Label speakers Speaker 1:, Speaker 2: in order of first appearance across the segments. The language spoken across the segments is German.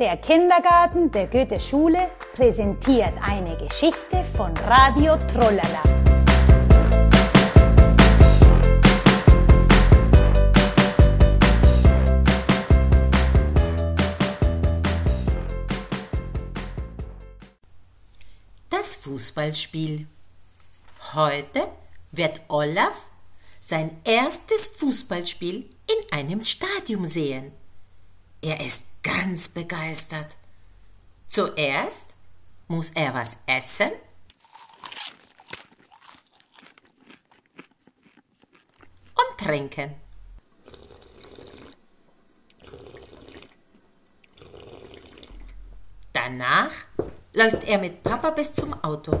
Speaker 1: Der Kindergarten der Goethe-Schule präsentiert eine Geschichte von Radio Trollala.
Speaker 2: Das Fußballspiel. Heute wird Olaf sein erstes Fußballspiel in einem Stadion sehen. Er ist ganz begeistert. Zuerst muss er was essen und trinken. Danach läuft er mit Papa bis zum Auto.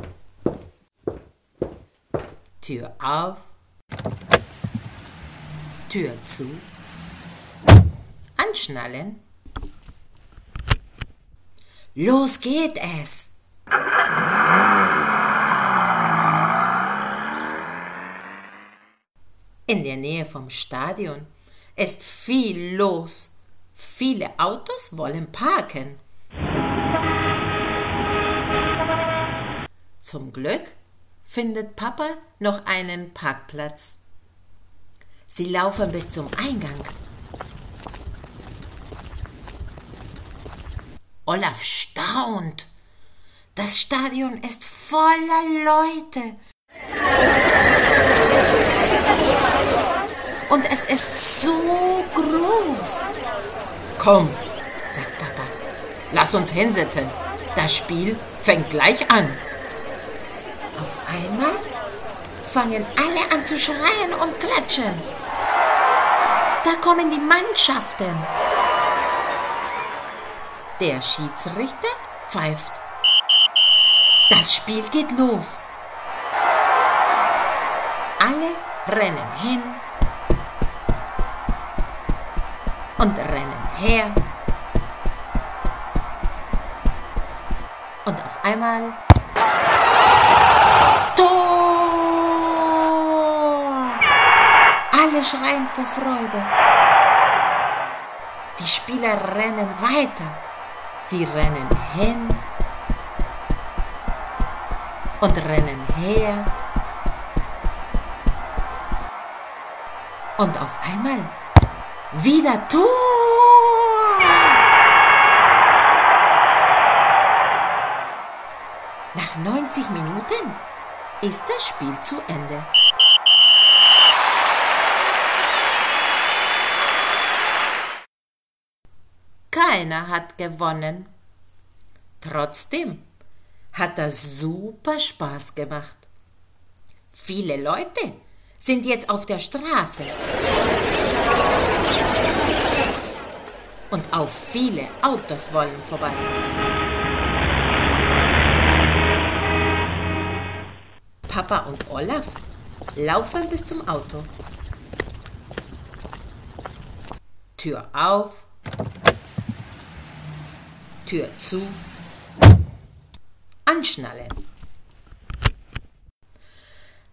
Speaker 2: Tür auf, Tür zu, anschnallen. Los geht es! In der Nähe vom Stadion ist viel los. Viele Autos wollen parken. Zum Glück findet Papa noch einen Parkplatz. Sie laufen bis zum Eingang. Olaf staunt. Das Stadion ist voller Leute. Und es ist so groß. Komm, sagt Papa, lass uns hinsetzen. Das Spiel fängt gleich an. Auf einmal fangen alle an zu schreien und klatschen. Da kommen die Mannschaften. Der Schiedsrichter pfeift. Das Spiel geht los. Alle rennen hin und rennen her. Und auf einmal! Alle schreien vor Freude. Die Spieler rennen weiter. Sie rennen hin und rennen her. Und auf einmal wieder Tor! Nach 90 Minuten ist das Spiel zu Ende. Keiner hat gewonnen. Trotzdem hat das super Spaß gemacht. Viele Leute sind jetzt auf der Straße. Und auch viele Autos wollen vorbei. Papa und Olaf laufen bis zum Auto. Tür auf, Tür zu, anschnallen.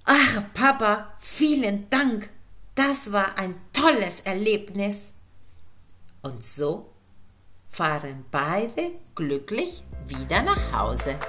Speaker 2: Ach, Papa, vielen Dank. Das war ein tolles Erlebnis. Und so fahren beide glücklich wieder nach Hause.